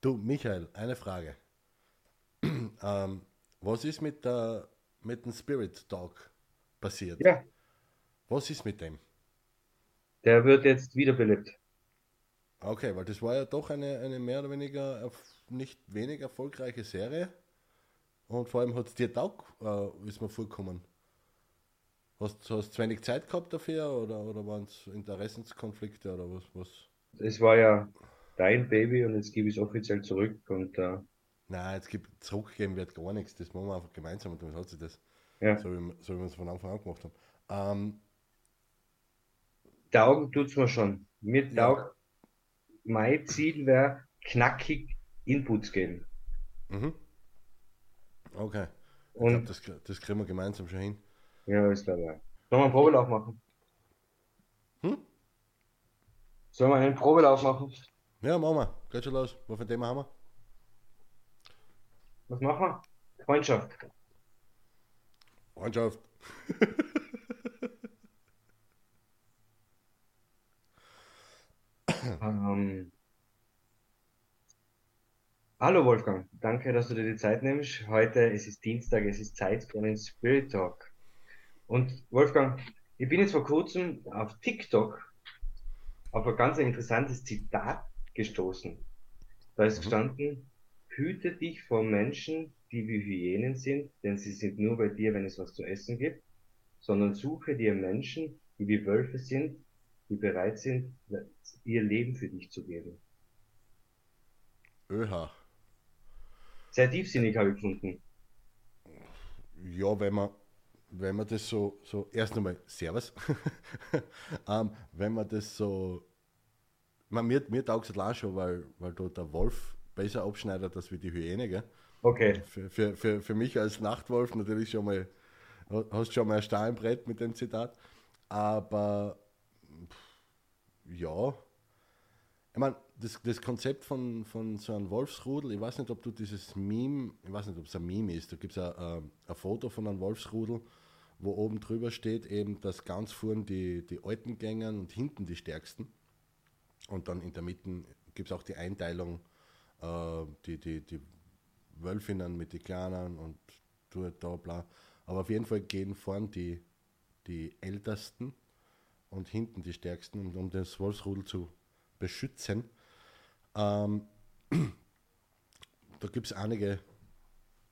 Du, Michael, eine Frage. ähm, was ist mit, der, mit dem Spirit Dog passiert? Ja, Was ist mit dem? der wird jetzt wiederbelebt. Okay, weil das war ja doch eine, eine mehr oder weniger nicht wenig erfolgreiche Serie. Und vor allem hat es dir taugt, äh, ist mir vorgekommen. Hast du zu wenig Zeit gehabt dafür oder, oder waren es Interessenskonflikte oder was? was? Es war ja dein Baby und jetzt gebe ich es offiziell zurück und äh, Nein, jetzt gibt zurückgeben wird gar nichts. Das machen wir einfach gemeinsam und dann hat sich das, ja, so wie, wir- so wie wir es von Anfang an gemacht haben. Ähm, taugen tut's mir schon. Mir Ja. taugt, mein Ziel wäre, knackig Inputs geben. mhm. Okay. Ich glaube, Und das, das kriegen wir gemeinsam schon hin. ja, ist klar. Sollen wir einen Probelauf machen? Hm? Sollen wir einen Probelauf machen? Ja, machen wir. Geht schon los. Was für ein Thema haben wir? Was machen wir? Freundschaft. Freundschaft. Ähm, hallo Wolfgang, danke, dass du dir die Zeit nimmst. Heute, es ist Dienstag, es ist Zeit für einen Spirit Talk. Und Wolfgang, ich bin jetzt vor kurzem auf TikTok auf ein ganz interessantes Zitat gestoßen. Da ist Mhm. gestanden, hüte dich vor Menschen, die wie Hyänen sind, denn sie sind nur bei dir, wenn es was zu essen gibt, sondern suche dir Menschen, die wie Wölfe sind, die bereit sind, ihr Leben für dich zu geben. ÖH. Sehr tiefsinnig habe ich gefunden. Ja, wenn man, wenn man das so, so erst einmal Servus, ähm, wenn man das so, man, mir, mir taugt es allein schon, weil, weil da der Wolf besser abschneidet als wie die Hyäne, gell? Okay, Für, für, für, für mich als Nachtwolf natürlich schon mal, hast schon mal ein Stahlenbrett mit dem Zitat, aber pff, ja, ich meine, das, das Konzept von, von so einem Wolfsrudel, ich weiß nicht, ob du dieses Meme, ich weiß nicht, ob es ein Meme ist, da gibt es ein, ein, ein Foto von einem Wolfsrudel, wo oben drüber steht eben, dass ganz vorn die, die alten Gängern und hinten die stärksten. Und dann in der Mitte gibt es auch die Einteilung, äh, die, die, die Wölfinnen mit den Kleinen und da bla. Aber auf jeden Fall gehen vorn die, die Ältesten und hinten die Stärksten, um, um das Wolfsrudel zu beschützen. Ähm, da gibt es einige,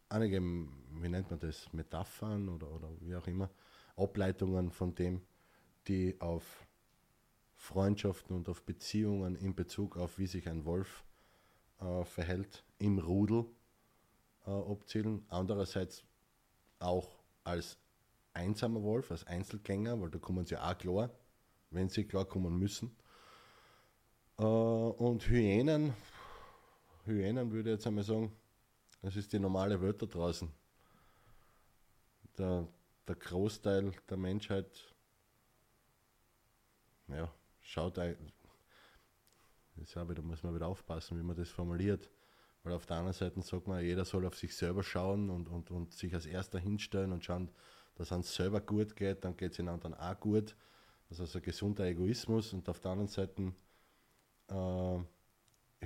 einige, wie nennt man das, Metaphern oder, oder wie auch immer, Ableitungen von dem, die auf Freundschaften und auf Beziehungen in Bezug auf, wie sich ein Wolf äh, verhält, im Rudel äh, abzielen. Andererseits auch als einsamer Wolf, als Einzelgänger, weil da kommen sie auch klar, wenn sie klar kommen müssen. Äh, und Hyänen, Hyänen würde ich jetzt einmal sagen, das ist die normale Welt da draußen. Der, der Großteil der Menschheit ja, schaut das auch wieder, muss man wieder aufpassen, wie man das formuliert. Weil auf der anderen Seite sagt man, jeder soll auf sich selber schauen und, und, und sich als erster hinstellen und schauen, dass es selber gut geht, dann geht es den anderen auch gut. Das ist also ein gesunder Egoismus und auf der anderen Seite äh,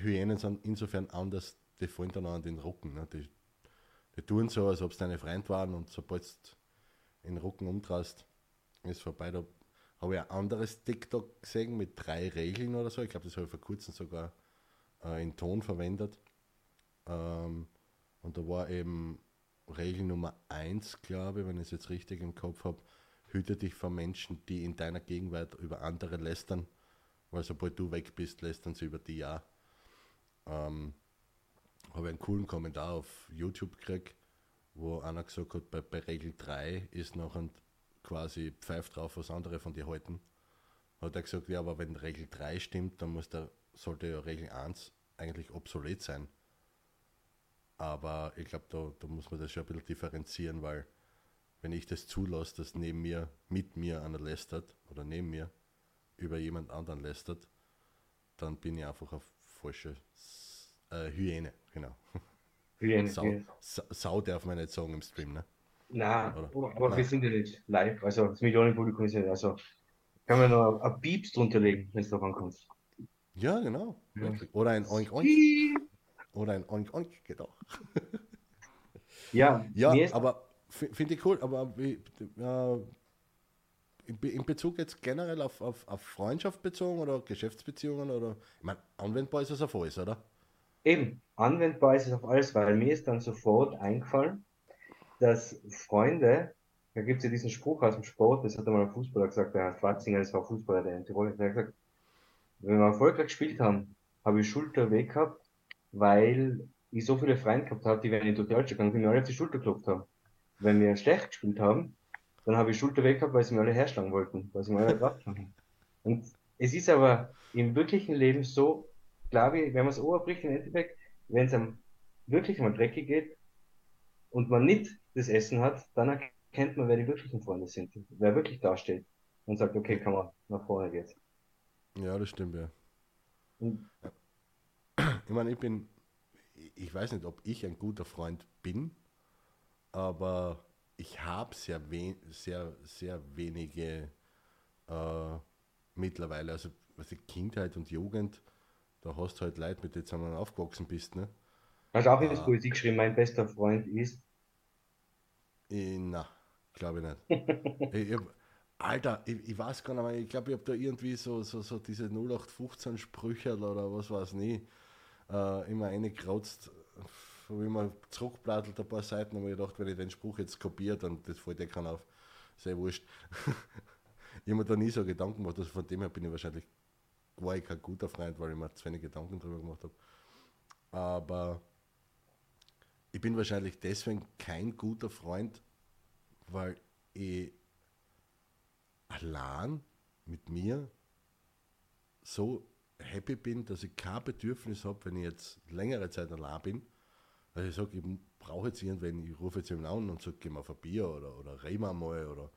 Hyänen sind insofern anders, die fallen dann auch an den Rücken. Ne? Die, die tun so, als ob es deine Freund waren und sobald du in den Rücken umdrehst, ist vorbei. Da habe ich ein anderes TikTok gesehen mit drei Regeln oder so. Ich glaube, das habe ich vor kurzem sogar äh, in Ton verwendet. Ähm, und da war eben Regel Nummer eins, glaube ich, wenn ich es jetzt richtig im Kopf habe, hüte dich vor Menschen, die in deiner Gegenwart über andere lästern, weil sobald du weg bist, lästern sie über die auch. Ähm, habe einen coolen Kommentar auf YouTube gekriegt, wo einer gesagt hat, bei, bei Regel 3 ist noch ein quasi pfeift drauf, was andere von dir halten. Hat er gesagt, ja, aber wenn Regel 3 stimmt, dann muss der, sollte ja Regel 1 eigentlich obsolet sein. Aber ich glaube, da, da muss man das schon ein bisschen differenzieren, weil wenn ich das zulasse, dass neben mir, mit mir einer lästert oder neben mir über jemand anderen lästert, dann bin ich einfach eine falsche äh, Hyäne, genau. Hyäne, Sau. Sa- Sau darf man nicht sagen im Stream, ne? Na, Oder? aber, Nein. wir sind ja nicht live, also das Millionenpublikum ist ja, also kann man noch ein Pieps drunter legen, wenn es darauf ankommt. Ja, genau. Ja. Oder ein Oink Oink. Oder ein Oink Oink geht auch. Ja, Ja, aber finde ich cool, aber wie, äh, in Bezug jetzt generell auf, auf, auf Freundschaft bezogen oder Geschäftsbeziehungen oder, ich meine, anwendbar ist es auf alles, oder? eben anwendbar ist es auf alles, weil mir ist dann sofort eingefallen, dass Freunde, da gibt es ja diesen Spruch aus dem Sport, das hat einmal ein Fußballer gesagt, der Herr Schwarzinger, das war Fußballer, der in Tirol, der hat gesagt, wenn wir erfolgreich gespielt haben, habe ich Schulterweh gehabt, weil ich so viele Freunde gehabt habe, die wären in die Deutsche gegangen, die mir alle auf die Schulter geklopft haben. Wenn wir schlecht gespielt haben, dann habe ich Schulterweh gehabt, weil sie mir alle herschlagen wollten, weil sie mir alle drauf haben. Und es ist aber im wirklichen Leben so, glaube ich, wenn man es oberbricht, im Endeffekt, wenn es einem wirklich mal dreckig geht und man nicht das Essen hat, dann erkennt man, wer die wirklichen Freunde sind, wer wirklich dasteht und sagt, okay, kann man nach vorne jetzt. Ja, das stimmt, ja. Und Ich meine, ich bin, ich weiß nicht, ob ich ein guter Freund bin, aber ich habe sehr, we sehr, sehr wenige äh, mittlerweile. Also, was die Kindheit und Jugend, da hast du halt Leute, mit denen du zusammen aufgewachsen bist, ne? Hast auch in das. Poesie geschrieben, mein bester Freund ist. Ich, na, glaube ich nicht. ich, hab- Alter, ich, ich weiß gar nicht mehr, ich glaube, ich habe da irgendwie so, so, so diese 0815 Sprüche oder was weiß nie, äh, immer reingekratzt, wo ich immer zurückblattelt ein paar Seiten, aber ich gedacht, wenn ich den Spruch jetzt kopiere, dann das fällt eh keiner auf. Sehr wurscht. ich habe mir da nie so Gedanken gemacht, also von dem her bin ich wahrscheinlich war ich kein guter Freund, weil ich mir zu wenig Gedanken drüber gemacht habe. Aber ich bin wahrscheinlich deswegen kein guter Freund, weil ich allein mit mir so happy bin, dass ich kein Bedürfnis habe, wenn ich jetzt längere Zeit allein bin. Also ich sage, ich brauche jetzt irgendwen, ich rufe jetzt jemanden an und sage, geh mal auf ein Bier oder, oder reden wir mal oder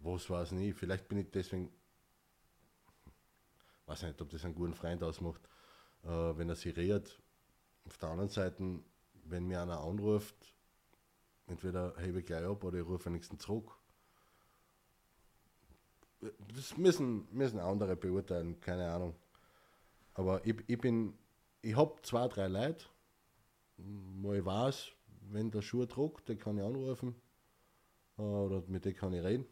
was weiß nicht. Vielleicht bin ich deswegen, weiß nicht, ob das einen guten Freund ausmacht, äh, wenn er sich redet. Auf der anderen Seite, wenn mir einer anruft, entweder hebe ich gleich ab oder ich rufe nächsten zurück. Das müssen, müssen andere beurteilen, keine Ahnung. Aber ich, ich bin, ich habe zwei, drei Leute, wo ich weiß, wenn der Schuh druckt, den kann ich anrufen äh, oder mit dem kann ich reden.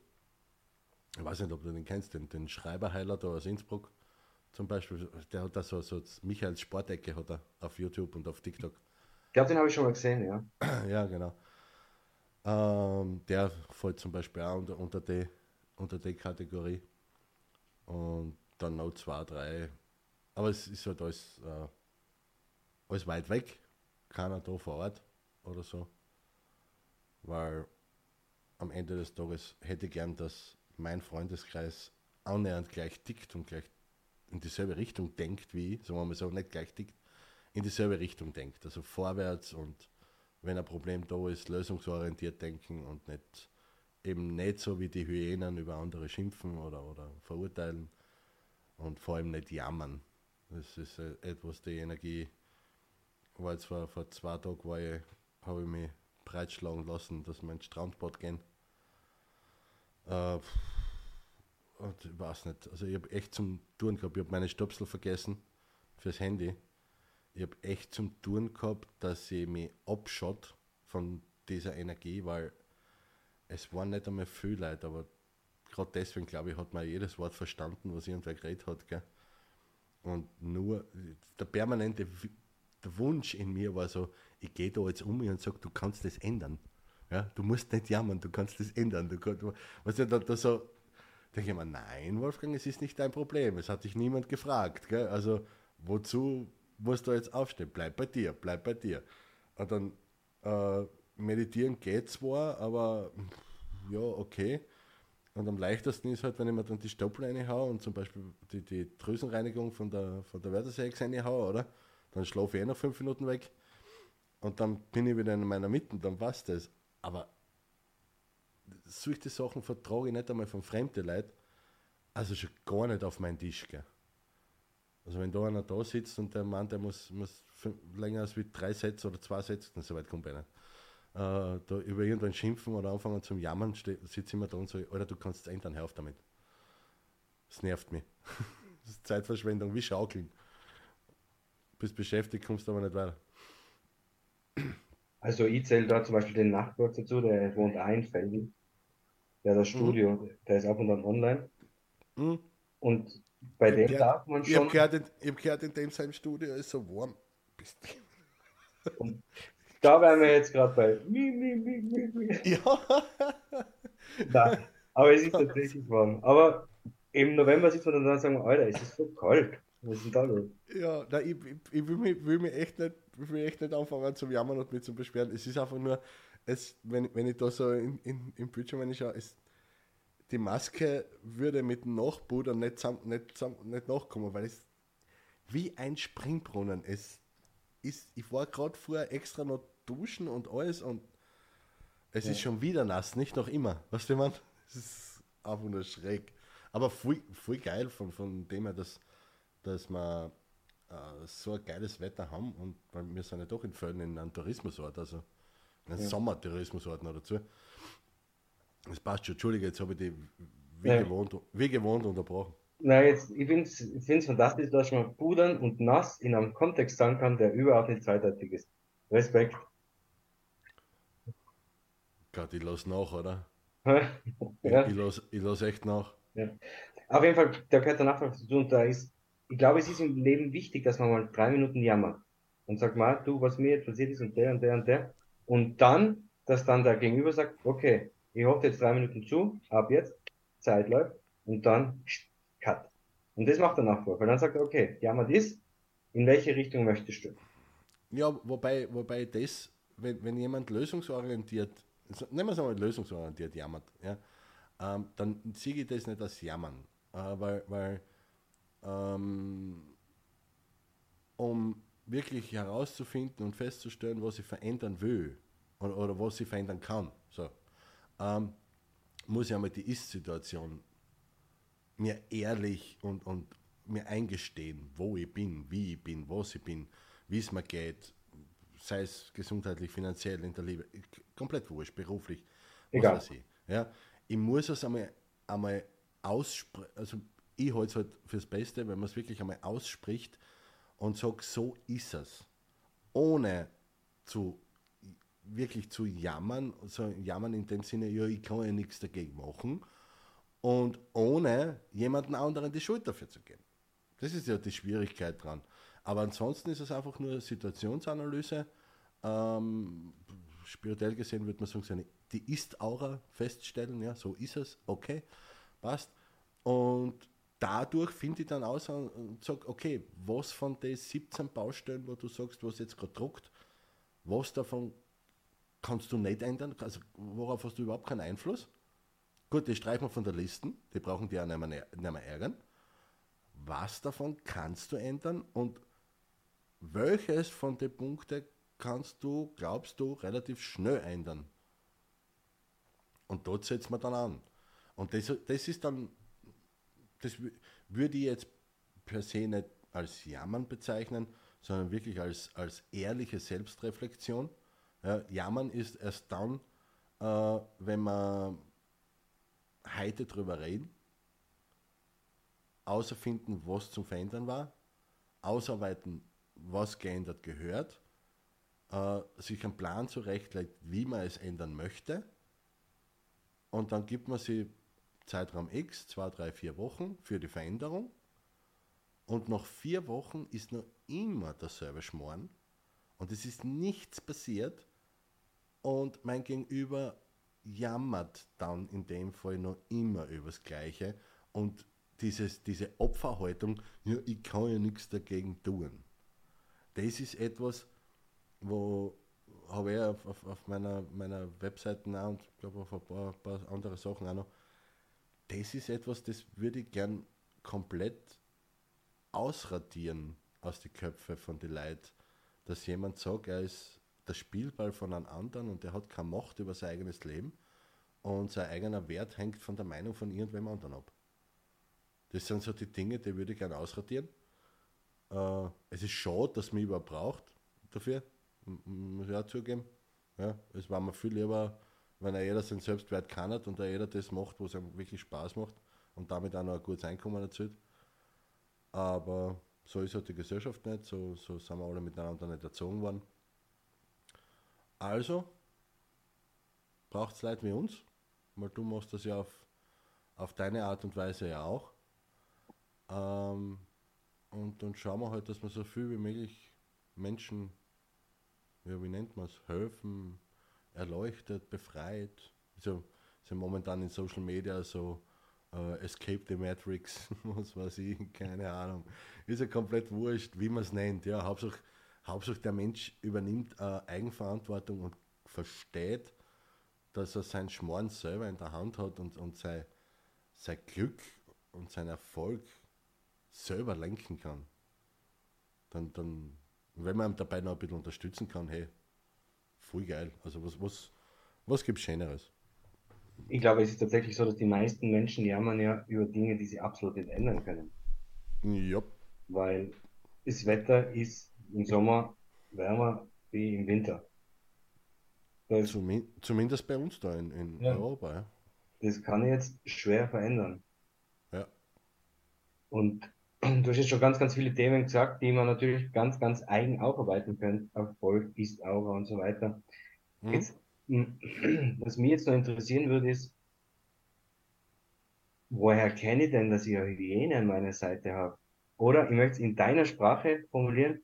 Ich weiß nicht, ob du den kennst, den, den Schreiberheiler da aus Innsbruck zum Beispiel, der hat da so, so Michaels Sportecke hat er auf YouTube und auf TikTok. Ich glaube, den habe ich schon mal gesehen, ja. Ja, genau. Ähm, der fällt zum Beispiel auch unter, unter, die, unter die Kategorie. Und dann noch zwei, drei. Aber es ist halt alles, äh, alles weit weg. Keiner da vor Ort oder so. Weil am Ende des Tages hätte ich gern, dass mein Freundeskreis annähernd gleich tickt und gleich in dieselbe Richtung denkt wie ich, sagen wir mal so, nicht gleich tickt, in dieselbe Richtung denkt. Also vorwärts und wenn ein Problem da ist, lösungsorientiert denken und nicht eben nicht so wie die Hyänen über andere schimpfen oder, oder verurteilen und vor allem nicht jammern. Das ist äh, etwas, die Energie, war jetzt vor, zwei Tagen, habe ich mich breitschlagen lassen, dass wir ins Strandbad gehen. Äh, und ich weiß nicht, also ich habe echt zum Touren gehabt, ich habe meine Stöpsel vergessen fürs Handy. Ich habe echt zum Touren gehabt, dass ich mich abschott von dieser Energie, weil es waren nicht einmal viele Leute, aber gerade deswegen, glaube ich, hat man jedes Wort verstanden, was irgendwer geredet hat. Gell? Und nur der permanente der Wunsch in mir war so, ich gehe da jetzt um mich und sage, du kannst das ändern. Ja, du musst nicht jammern, du kannst das ändern. Du kannst, was ja da, da so, denke ich mir, nein, Wolfgang, es ist nicht dein Problem. Es hat dich niemand gefragt. Gell? Also, wozu musst du jetzt aufstehen? Bleib bei dir, bleib bei dir. Und dann äh, meditieren geht zwar, aber ja, okay. Und am leichtesten ist halt, wenn ich mir dann die Stoppel reinhaue und zum Beispiel die, die Drüsenreinigung von der, von der Wörtersex reinhaue, oder? Dann schlafe ich eh noch fünf Minuten weg und dann bin ich wieder in meiner Mitte, dann passt das. Aber solche Sachen vertrage ich nicht einmal von fremden Leuten, also schon gar nicht auf meinen Tisch. Gell? Also wenn da einer da sitzt und der Mann, der muss, muss länger als wie drei Sätze oder zwei Sätze, dann so weit kommt er nicht, äh, da über irgendwann schimpfen oder anfangen zum Jammern, sitze ich immer da und sage, Alter, du kannst es ändern, hör auf damit. Das nervt mich. das ist Zeitverschwendung, wie Schaukeln. Bist beschäftigt, kommst aber nicht weiter. Also ich zähle da zum Beispiel den Nachbar dazu, der wohnt Einfelden. Der hat das Mhm. Studio, der ist ab und an online. Hm? Und bei dem gehört- darf man Ich habe schon, gehört, in- ich hab gehört, in dem seinem Studio ist so warm. Bist da wären wir jetzt gerade bei mi, mi, mi. Ja. Nein, aber es ist tatsächlich warm. Aber im November sitzt man dann da und sagen, Alter, es ist so kalt. Was ist denn da los? Ja, nein, ich, ich, ich will, mich, will mich echt nicht, will mich echt nicht anfangen zu jammern und mich zu beschweren. Es ist einfach nur, es, wenn, wenn ich da so in, in, im Bildschirm schaue, es, die Maske würde mit dem Nachpudern nicht, zusammen, nicht, zusammen, nicht nachkommen, weil es wie ein Springbrunnen es ist. Ich war gerade vorher extra noch duschen und alles und es Ja. ist schon wieder nass, nicht noch immer. Weißt du, man? Es ist einfach nur schräg. Aber voll, voll geil von, von dem her, dass, dass wir äh, so ein geiles Wetter haben und weil wir sind ja doch in Fällen in einem Tourismusort, also in einem Ja. Sommertourismusort noch dazu. Das passt schon, Entschuldige, jetzt habe ich die wie, Ja. gewohnt, wie gewohnt unterbrochen. Na, jetzt, ich finde es fantastisch, dass man pudern und nass in einem Kontext sagen kann, der überhaupt nicht zweideutig ist. Respekt. Gott, ich lasse nach, oder? Ja. Ich, ich lasse lass echt nach. Auf jeden Fall, da gehört der Nachfrage dazu und da ist, ich glaube, es ist im Leben wichtig, dass man mal drei Minuten jammert und sagt mal, du, was mir jetzt passiert ist und der und der und der und dann, dass dann der Gegenüber sagt, okay, ich hoffe jetzt drei Minuten zu, ab jetzt, Zeit läuft und dann cut. Und das macht der Nachbar, weil dann sagt er, okay, jammert ist, in welche Richtung möchtest du? Ja, wobei, wobei das, wenn, wenn jemand lösungsorientiert, nehmen wir es einmal lösungsorientiert jammert, ja, ähm, dann sehe ich das nicht als Jammern, äh, weil, weil ähm, um wirklich herauszufinden und festzustellen, was ich verändern will oder, oder was ich verändern kann, so, ähm, muss ich einmal die Ist-Situation mir ehrlich und, und mir eingestehen, wo ich bin, wie ich bin, was ich bin, wie es mir geht, sei es gesundheitlich, finanziell, in der Liebe, komplett wurscht, beruflich, was Egal. weiß ich. Ja, ich muss es einmal, einmal aussprechen, also ich halte es halt fürs Beste, wenn man es wirklich einmal ausspricht und sagt, so ist es, ohne zu wirklich zu jammern, so jammern in dem Sinne, ja, ich kann ja nichts dagegen machen und ohne jemanden anderen die Schuld dafür zu geben. Das ist ja die Schwierigkeit dran. Aber ansonsten ist es einfach nur Situationsanalyse. Ähm, spirituell gesehen würde man sagen, die Ist-Aura feststellen, ja, so ist es, okay, passt. Und dadurch finde ich dann aus und sage, okay, was von den 17 Baustellen, wo du sagst, was jetzt gerade druckt, was davon kannst du nicht ändern, also worauf hast du überhaupt keinen Einfluss? Gut, die streichen wir von der Liste, die brauchen die auch nicht mehr, nicht mehr ärgern. Was davon kannst du ändern und welches von den Punkten kannst du, glaubst du, relativ schnell ändern? Und dort setzt man dann an. Und das, das ist dann, das wü- würde ich jetzt per se nicht als Jammern bezeichnen, sondern wirklich als, als ehrliche Selbstreflexion. Ja, Jammern ist erst dann, äh, wenn man heute drüber reden, außerfinden, was zum Verändern war, ausarbeiten, was geändert gehört, äh, sich einen Plan zurechtlegt, wie man es ändern möchte. Und dann gibt man sie Zeitraum X, zwei, drei, vier Wochen für die Veränderung. Und nach vier Wochen ist noch immer derselbe Schmoren und es ist nichts passiert und mein Gegenüber jammert dann in dem Fall noch immer übers Gleiche und dieses, diese Opferhaltung, ja, ich kann ja nichts dagegen tun. Das ist etwas, wo habe ich auf, auf, auf meiner, meiner Webseite auch und glaube auf ein paar, paar andere Sachen auch noch. Das ist etwas, das würde ich gern komplett ausradieren aus den Köpfen von den Leuten, dass jemand sagt, er ist der Spielball von einem anderen und der hat keine Macht über sein eigenes Leben und sein eigener Wert hängt von der Meinung von irgendwem anderen ab. Das sind so die Dinge, die würde ich gerne ausradieren. Äh, es ist schade, dass man überhaupt braucht dafür, muss ich auch zugeben. Ja, es war mir viel lieber, wenn er jeder seinen Selbstwert kann hat und er jeder das macht, was ihm wirklich Spaß macht und damit auch noch ein gutes Einkommen erzielt. Aber so ist halt die Gesellschaft nicht, so, so sind wir alle miteinander nicht erzogen worden. Also braucht es Leute wie uns, weil du machst das ja auf, auf deine Art und Weise ja auch. Ähm, und dann schauen wir halt, dass wir so viel wie möglich Menschen, ja, wie nennt man es, helfen, erleuchtet, befreit. Also sind momentan in Social Media so uh, Escape the Matrix, was weiß ich, keine Ahnung. Ist ja komplett wurscht, wie man es nennt. Ja, Hauptsache, Hauptsache der Mensch übernimmt uh, Eigenverantwortung und versteht, dass er sein Schmoren selber in der Hand hat und, und sein, sein Glück und sein Erfolg selber lenken kann. Dann, dann, wenn man ihm dabei noch ein bisschen unterstützen kann, hey, voll geil. Also was, was, was gibt es Schöneres? Ich glaube, es ist tatsächlich so, dass die meisten Menschen jammern ja über Dinge, die sie absolut nicht ändern können. Ja. Weil das Wetter ist im Sommer wärmer wie im Winter. Das, Zumin zumindest bei uns da in, in ja. Europa. Ja. Das kann ich jetzt schwer verändern. Ja. Und du hast jetzt schon ganz, ganz viele Themen gesagt, die man natürlich ganz, ganz eigen aufarbeiten könnte. Erfolg, ist Aura und so weiter. Mhm. Jetzt was mich jetzt noch interessieren würde, ist, woher kenne ich denn, dass ich eine Hygiene an meiner Seite habe? Oder ich möchte es in deiner Sprache formulieren,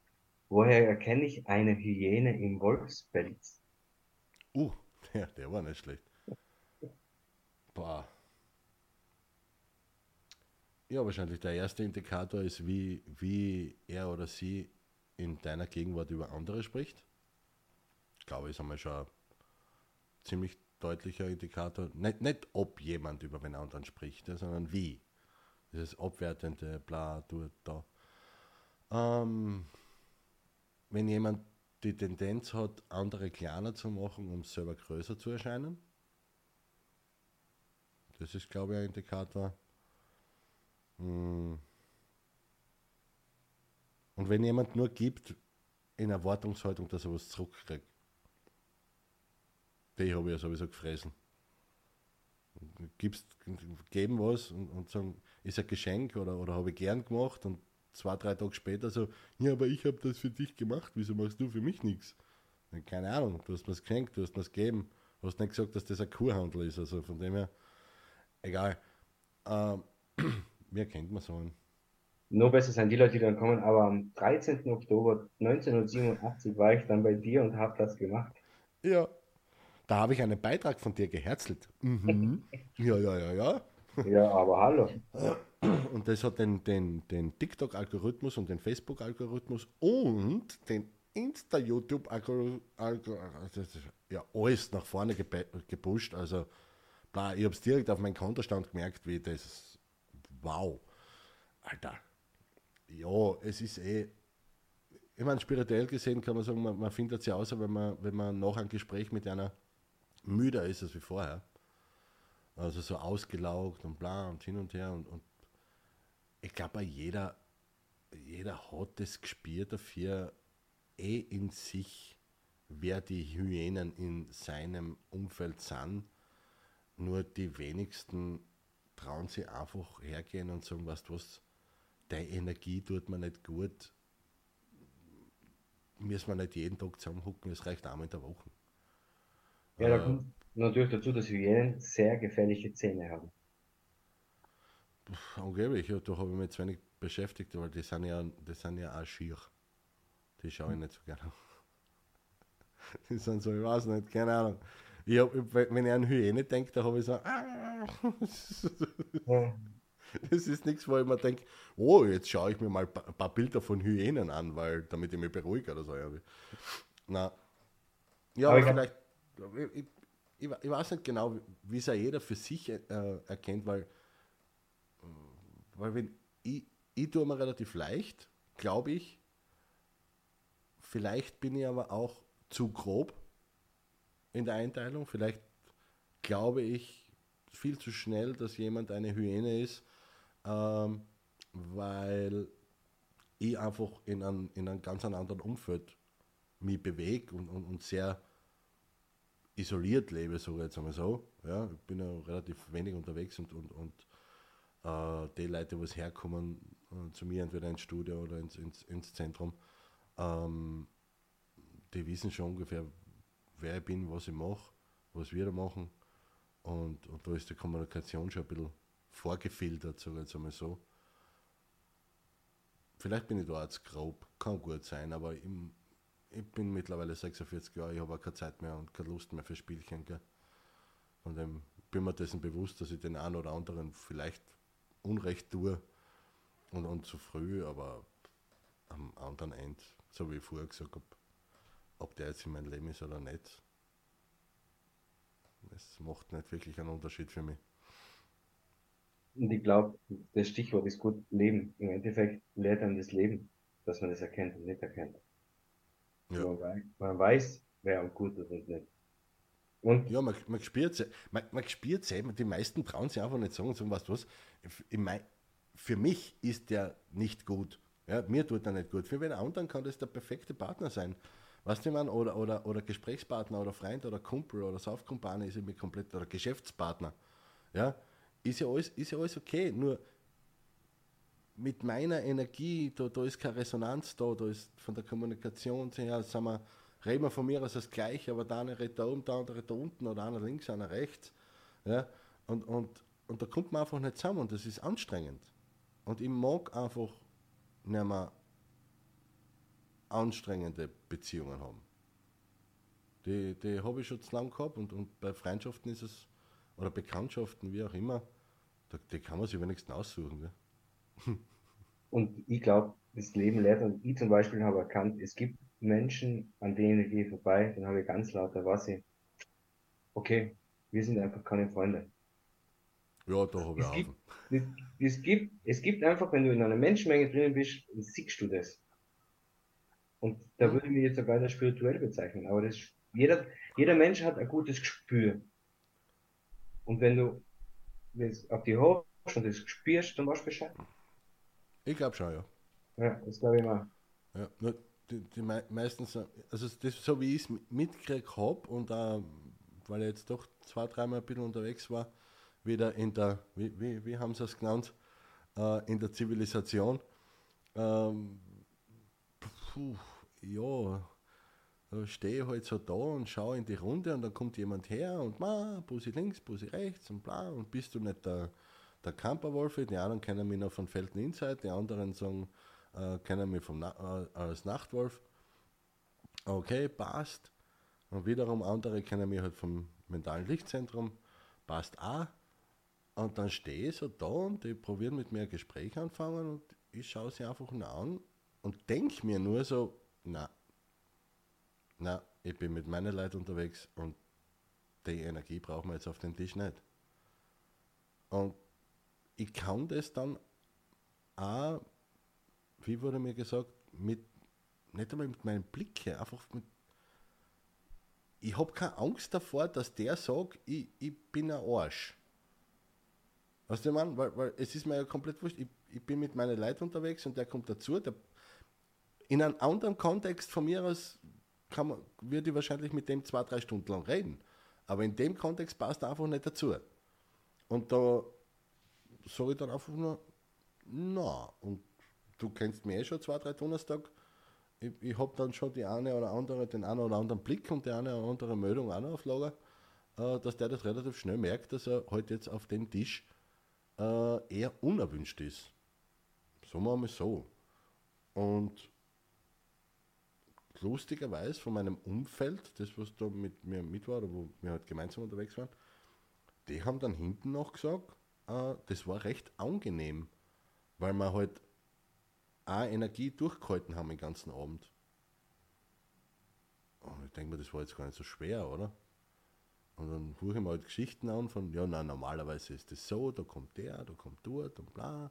woher erkenne ich eine Hyäne im Wolfspelz? Uh, der, der war nicht schlecht. Boah. Ja, wahrscheinlich der erste Indikator ist, wie, wie er oder sie in deiner Gegenwart über andere spricht. Ich glaube, ist einmal schon ziemlich deutlicher Indikator. Nicht, nicht ob jemand über den anderen spricht, sondern wie. Dieses abwertende, bla, du, da. Ähm, wenn jemand die Tendenz hat, andere kleiner zu machen, um selber größer zu erscheinen, das ist, glaube ich, ein Indikator. Hm. Und wenn jemand nur gibt, in Erwartungshaltung, dass er was zurückkriegt, die habe ich ja sowieso gefressen. Gibst, geben was und, und sagen, ist ein Geschenk oder, oder habe ich gern gemacht und zwei, drei Tage später so, ja, aber ich habe das für dich gemacht, wieso machst du für mich nichts? Keine Ahnung, du hast mir es geschenkt, du hast mir es gegeben, du hast nicht gesagt, dass das ein Kurhandel ist, also von dem her, egal. Ähm, wer kennt man so einen? Nur besser sind die Leute, die dann kommen, aber am 13. Oktober 1987 war ich dann bei dir und habe das gemacht. Ja, da habe ich einen Beitrag von dir geherzelt. Mhm. Ja, ja, ja, ja. Ja, aber hallo. Und das hat den, den, den TikTok-Algorithmus und den Facebook-Algorithmus und den Insta-YouTube-Algorithmus, ja, alles nach vorne gepusht. Also, ich habe es direkt auf meinen Kontostand gemerkt, wie das, wow, Alter. Ja, es ist eh, ich meine, spirituell gesehen kann man sagen, man, man findet es ja außer, wenn man, wenn man nach einem Gespräch mit einer müder ist als wie vorher. Also so ausgelaugt und bla und hin und her. Und, und ich glaube, jeder, jeder hat das gespürt dafür, eh in sich, wer die Hyänen in seinem Umfeld sind. Nur die wenigsten trauen sich einfach hergehen und sagen, weißt du was, deine Energie tut mir nicht gut. Müssen wir nicht jeden Tag zusammenhucken, es reicht einmal in der Woche. Ja, da kommt natürlich dazu, dass Hyänen sehr gefährliche Zähne haben. Angeblich, ja, da habe ich mich zu wenig beschäftigt, weil die sind ja, die sind ja auch schier. Die schaue ich nicht so gerne. Die sind so, ich weiß nicht, keine Ahnung. Ich hab, wenn ich an Hyäne denke, da habe ich so, ah. Das ist nichts, wo ich mir denke, oh, jetzt schaue ich mir mal ein paar Bilder von Hyänen an, weil damit ich mich beruhige oder so. Na, ja, aber, aber vielleicht ich, ich, ich, weiß nicht genau, wie es ja jeder für sich äh, erkennt, weil, weil wenn ich, ich tue mir relativ leicht, glaube ich, vielleicht bin ich aber auch zu grob in der Einteilung, vielleicht glaube ich viel zu schnell, dass jemand eine Hyäne ist, ähm, weil ich einfach in einem, in einem ganz anderen Umfeld mich bewege und, und, und sehr isoliert lebe, sage ich jetzt einmal so. Ja, ich bin ja relativ wenig unterwegs und, und, und äh, die Leute, die herkommen äh, zu mir, entweder ins Studio oder ins, ins, ins Zentrum, ähm, die wissen schon ungefähr, wer ich bin, was ich mache, was wir da machen. Und, und da ist die Kommunikation schon ein bisschen vorgefiltert, sage ich jetzt einmal so. Vielleicht bin ich da jetzt grob, kann gut sein, aber ich, ich bin mittlerweile 46 Jahre, ich habe auch keine Zeit mehr und keine Lust mehr für Spielchen. Gell? Von dem bin mir dessen bewusst, dass ich den einen oder anderen vielleicht Unrecht tue und, und zu früh, aber am anderen Ende, so wie ich vorher gesagt habe, ob der jetzt in meinem Leben ist oder nicht, das macht nicht wirklich einen Unterschied für mich. Und ich glaube, das Stichwort ist gut Leben. Im Endeffekt lehrt einem das Leben, dass man das erkennt und nicht erkennt. Ja. Man, weiß, man weiß, wer am gut ist und nicht. Und ja, man, man spürt es. Man, man spürt es die meisten trauen sich einfach nicht sagen und sagen, weißt du was, mein, für mich ist der nicht gut. Ja, mir tut er nicht gut. Für wen anderen kann das der perfekte Partner sein. Weißt du, man, oder, oder, oder Gesprächspartner oder Freund oder Kumpel oder Saufkumpane ist mir komplett, oder Geschäftspartner. Ja, ist ja alles, ist ja alles okay. Nur mit meiner Energie, da, da ist keine Resonanz da, da ist von der Kommunikation her, sind wir, reden wir von mir aus das Gleiche, aber der eine redet da oben, der andere da unten oder einer links, einer rechts. Ja, und, und, und da kommt man einfach nicht zusammen und das ist anstrengend. Und ich mag einfach nicht mehr anstrengende Beziehungen haben. Die, die habe ich schon zu lange gehabt und, und bei Freundschaften ist es, oder Bekanntschaften, wie auch immer, da, die kann man sich wenigstens aussuchen. Gell? Und ich glaube, das Leben lehrt, und ich zum Beispiel habe erkannt, es gibt Menschen, an denen ich gehe vorbei, dann habe ich ganz lauter was ich, okay, wir sind einfach keine Freunde. Ja, da habe ich es es, es, gibt, es gibt einfach, wenn du in einer Menschenmenge drinnen bist, siehst du das. Und da würde ich mich jetzt sogar als spirituell bezeichnen. Aber das, jeder, jeder Mensch hat ein gutes Gespür. Und wenn du auf die Hoch und das spürst, dann weißt du Bescheid. Ich glaube schon, ja. Ja, das glaube ich mal. Ja, nur die, die meistens, also das, so wie ich es mitgekriegt habe und auch, weil ich jetzt doch zwei, dreimal ein bisschen unterwegs war, wieder in der, wie, wie, wie haben sie es genannt, äh, in der Zivilisation, ähm, puh, ja, da stehe ich halt so da und schaue in die Runde und dann kommt jemand her und ma, Busi links, Busi rechts und bla und bist du nicht der, der Camperwolf, die anderen kennen mich noch von Felden Inside, die anderen sagen, äh, kennen mich vom Na äh, als Nachtwolf. Okay, passt. Und wiederum andere kennen mich halt vom mentalen Lichtzentrum, passt auch. Und dann stehe ich so da und die probieren mit mir ein Gespräch anfangen und ich schaue sie einfach nur an und denke mir nur so, na, na, ich bin mit meinen Leuten unterwegs und die Energie brauchen wir jetzt auf den Tisch nicht. Und ich kann das dann auch, wie wurde mir gesagt, mit, nicht einmal mit meinen Blicken, einfach mit, ich habe keine Angst davor, dass der sagt, ich, ich bin ein Arsch. Weißt du, man, weil, weil es ist mir ja komplett wurscht, ich, ich bin mit meinen Leuten unterwegs und der kommt dazu, der in einem anderen Kontext von mir aus kann man, würde ich wahrscheinlich mit dem zwei, drei Stunden lang reden. Aber in dem Kontext passt er einfach nicht dazu. Und da sage ich dann einfach nur, na, und du kennst mich eh schon zwei, drei Donnerstag. Ich, ich habe dann schon die eine oder andere, den einen oder anderen Blick und die eine oder andere Meldung auch noch auf Lager, äh, dass der das relativ schnell merkt, dass er heute halt jetzt auf dem Tisch äh, eher unerwünscht ist. So machen wir so. Und lustigerweise von meinem Umfeld, das was da mit mir mit war, oder wo wir halt gemeinsam unterwegs waren, die haben dann hinten noch gesagt, das war recht angenehm, weil wir halt auch Energie durchgehalten haben den ganzen Abend. Und ich denke mir, das war jetzt gar nicht so schwer, oder? Und dann höre ich mir halt Geschichten an von, ja, na, normalerweise ist das so, da kommt der, da kommt dort und bla.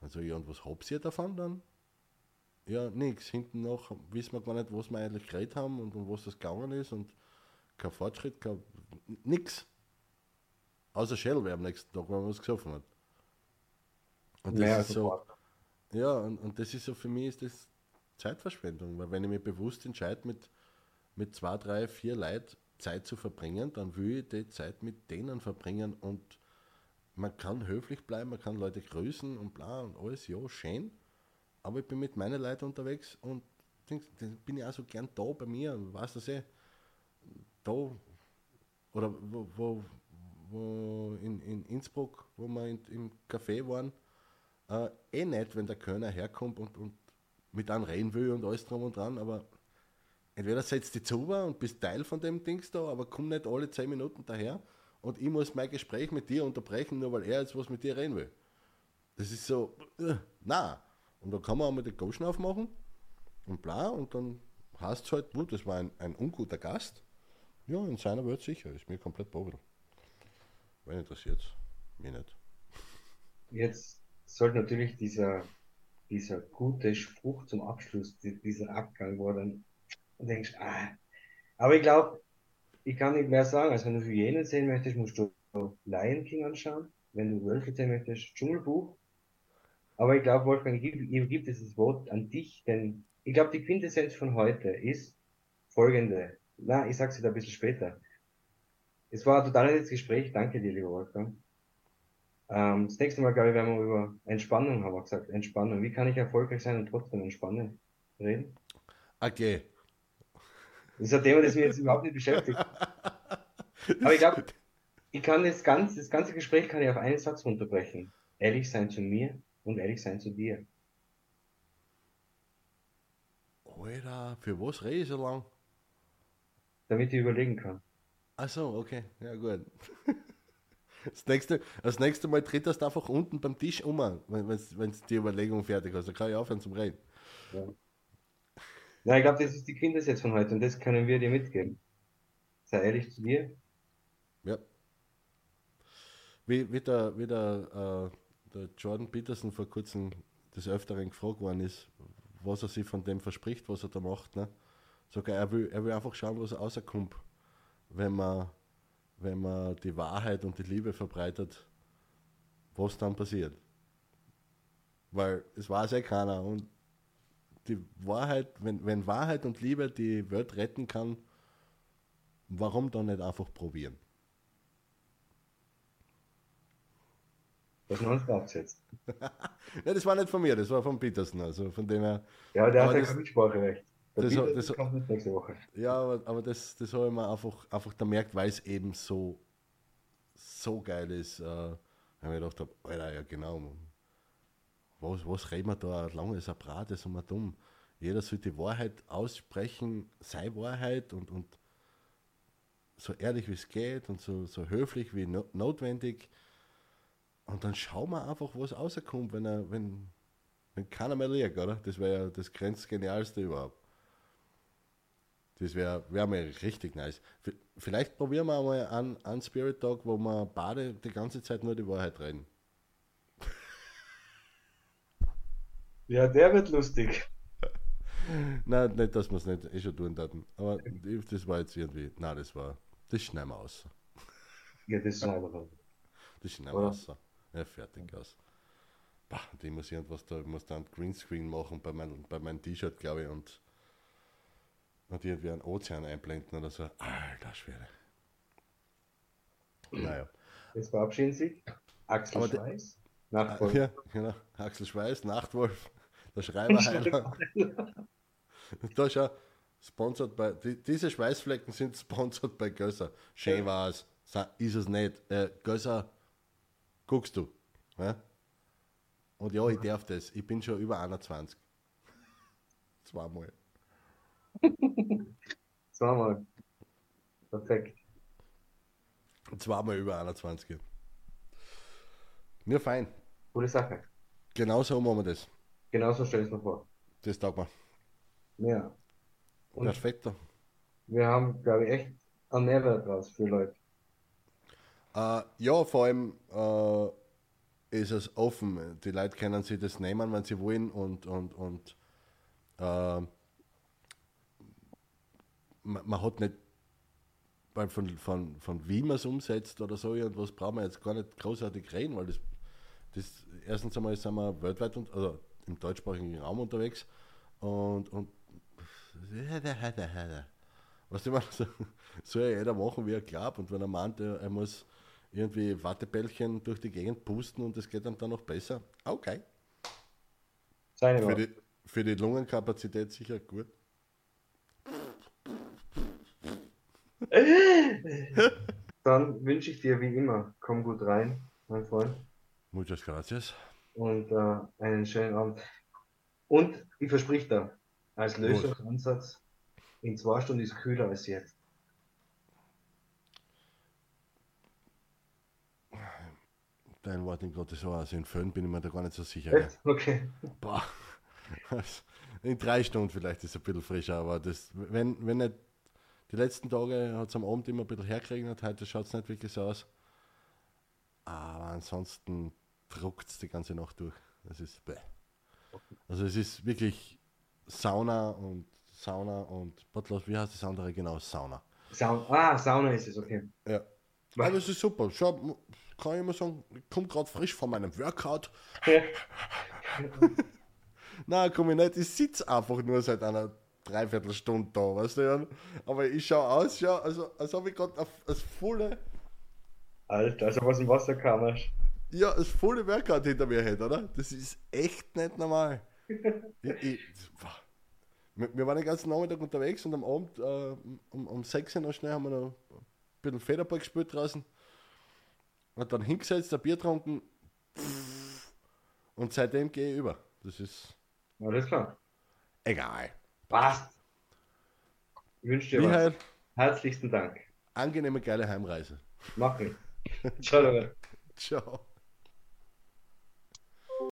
Also, ja, und was habt ihr davon dann? Ja, nichts. Hinten noch wissen wir gar nicht, was wir eigentlich geredet haben und um was das gegangen ist und kein Fortschritt, kein, nix. Außer Shell wäre am nächsten Tag, wenn man was gesoffen hat. Und das naja, ist so, ja, und, und das ist so für mich ist das Zeitverschwendung, weil wenn ich mich bewusst entscheide, mit, mit zwei, drei, vier Leuten Zeit zu verbringen, dann will ich die Zeit mit denen verbringen und man kann höflich bleiben, man kann Leute grüßen und bla und alles, ja, schön aber ich bin mit meinen Leuten unterwegs und bin ich auch so gern da bei mir, weißt du, eh, da oder wo, wo, wo in, in Innsbruck, wo wir in, im Café waren, äh, eh nett, wenn der Kölner herkommt und, und mit einem reden will und alles drum und dran, aber entweder setzt die zu und bist Teil von dem Dings da, aber komm nicht alle 10 Minuten daher und ich muss mein Gespräch mit dir unterbrechen, nur weil er jetzt was mit dir reden will. Das ist so, uh, na. Und dann kann man auch mal den Goschen aufmachen und bla und dann heißt es halt, gut, das war ein, ein unguter Gast. Ja, in seiner Welt sicher, ist mir komplett bobbel. Wenn interessiert mir nicht. Jetzt sollte natürlich dieser, dieser gute Spruch zum Abschluss, dieser Abgang, wo dann denkst, ah. Aber ich glaube, ich kann nicht mehr sagen. Also wenn du Hyänen sehen möchtest, musst du Lion King anschauen. Wenn du Wölfe sehen möchtest, Dschungelbuch. Aber ich glaube, Wolfgang, ich übergebe dieses Wort an dich, denn ich glaube, die Quintessenz von heute ist folgende. Na, ich sag's dir ein bisschen später. Es war ein total nettes Gespräch. Danke dir, lieber Wolfgang. Ähm, das nächste Mal, glaube ich, werden wir über Entspannung, haben wir gesagt. Entspannung. Wie kann ich erfolgreich sein und trotzdem entspannen? Reden? Okay. Das ist ein Thema, das mich jetzt überhaupt nicht beschäftigt. Aber ich glaube, ich kann das ganze, das ganze Gespräch kann ich auf einen Satz runterbrechen. Ehrlich sein zu mir und ehrlich sein zu dir. Alter, für was rede ich so lang? Damit ich überlegen kann. Ach so, okay, ja gut. Das nächste, das nächste Mal tritt das einfach unten beim Tisch um, wenn, wenn die Überlegung fertig ist. Dann kann ich aufhören zum Reden. Ja. Ja, ich glaube, das ist die Quintessenz von heute und das können wir dir mitgeben. Sei ehrlich zu dir. Ja. Wie, wie der, wie der, äh, der Jordan Peterson vor kurzem des Öfteren gefragt worden ist, was er sich von dem verspricht, was er da macht. Ne? Sogar er will, er will einfach schauen, was rauskommt, wenn man, wenn man die Wahrheit und die Liebe verbreitet, was dann passiert. Weil es weiß ja keiner und die Wahrheit, wenn, wenn Wahrheit und Liebe die Welt retten kann, warum dann nicht einfach probieren? Das noch nicht jetzt. ja, das war nicht von mir, das war von Peterson. Also von dem her. Ja, der hat ja kein Mitspracherecht. Das, das, das, kommt nicht nächste Woche. Ja, aber, aber das, das habe ich mir einfach, einfach da merkt, weil es eben so, so geil ist. Äh, habe ich mir gedacht, Alter, ja genau, was, was reden wir da? Lange ist ein Brat, ist immer dumm. Jeder soll die Wahrheit aussprechen, sei Wahrheit und, und so ehrlich wie es geht und so, so höflich wie no, notwendig. Und dann schauen wir einfach, was rauskommt, wenn, er, wenn, wenn keiner mehr liegt, oder? Das wäre ja das grenzgenialste überhaupt. Das wäre wär mir richtig nice. Vielleicht probieren wir einmal einen, einen Spirit Talk, wo wir beide die ganze Zeit nur die Wahrheit reden. Ja, der wird lustig. nein, nicht, dass wir es nicht eh schon tun hatten. Aber das war jetzt irgendwie. Nein, das war. Das schneiden wir aus. Ja, das schneiden wir raus. Das schneiden wir aus. Ja, fertig aus. Bah, die muss irgendwas da, ich muss dann Greenscreen machen bei meinem bei mein T-Shirt, glaube ich, und, und irgendwie einen Ozean einblenden oder so. Alter Schwede. Naja. Jetzt verabschieden Sie. Axel Schweiß. Nachtwolf. Ja, genau. Axel Schweiß, Nachtwolf. Der Schreiberheiler. da ist ja sponsored bei, die, diese Schweißflecken sind sponsored bei Gösser. Schön war es, ist es nicht. Äh, Gösser, guckst du. Ja? Und ja, ich darf das. Ich bin schon über 21. Zweimal. Zweimal. Perfekt. Zweimal über 21. Ja, fein. Gute Sache. Genau so machen wir das. Genauso stelle ich es mir vor. Das taugt mir. Ja. Und Perfekt. Wir haben, glaube ich, echt einen Mehrwert draus für Leute. Uh, ja, vor allem uh, ist es offen. Die Leute können sich das nehmen, wenn sie wollen und, und, und uh, man, man, hat nicht von, von, von wie man es umsetzt oder so irgendwas braucht man jetzt gar nicht großartig reden, weil das, das erstens einmal sind wir weltweit und, also im deutschsprachigen Raum unterwegs und, und was ich meine, so, soll ja jeder machen, wie er glaubt. Und wenn er meint, er, er muss irgendwie Wattebällchen durch die Gegend pusten und es geht dann, dann noch besser, okay. Seine für, die, für die Lungenkapazität sicher gut. Dann wünsche ich dir wie immer, komm gut rein, mein Freund. Muchas gracias. Und äh, einen schönen Abend. Und ich versprich da, als Lösungsansatz, in zwei Stunden ist es kühler als jetzt. Dein Wort in Gottes Ohr, also in Föhn bin ich mir da gar nicht so sicher. Echt? Okay. In drei Stunden vielleicht ist es ein bisschen frischer, aber das, wenn, wenn nicht, die letzten Tage hat es am Abend immer ein bisschen hergeregnet, heute schaut es nicht wirklich so aus. Aber ansonsten druckt es die ganze Nacht durch. Das ist bäh. Also es ist wirklich Sauna und Sauna und Botlos, wie heißt das andere genau? Sauna. Sauna. Ah, Sauna ist es, okay. Ja. Aber es ist super. Schau, kann ich immer sagen, ich komme gerade frisch von meinem Workout. Ja. Nein, komm ich nicht. Ich sitze einfach nur seit einer Dreiviertelstunde da, weißt du, Jan? Aber ich schaue aus, ja, also, als ob ich gerade das volle, Alter, also was im Wasser kam. hast. ja, das volle Workout hinter mir hätte, oder? Das ist echt nicht normal. ich, ich, wir waren den ganzen Nachmittag unterwegs und am Abend äh, um, um 6 Uhr noch schnell haben wir noch ein bisschen Federball gespielt draußen. Und dann hingesetzt, ein Bier getrunken. Und seitdem gehe ich über. Das ist Alles klar. egal. Passt. Ich wünsche dir was. Michael, Herzlichsten Dank. angenehme, geile Heimreise. Mach ich. Ciao, Leute. Ciao.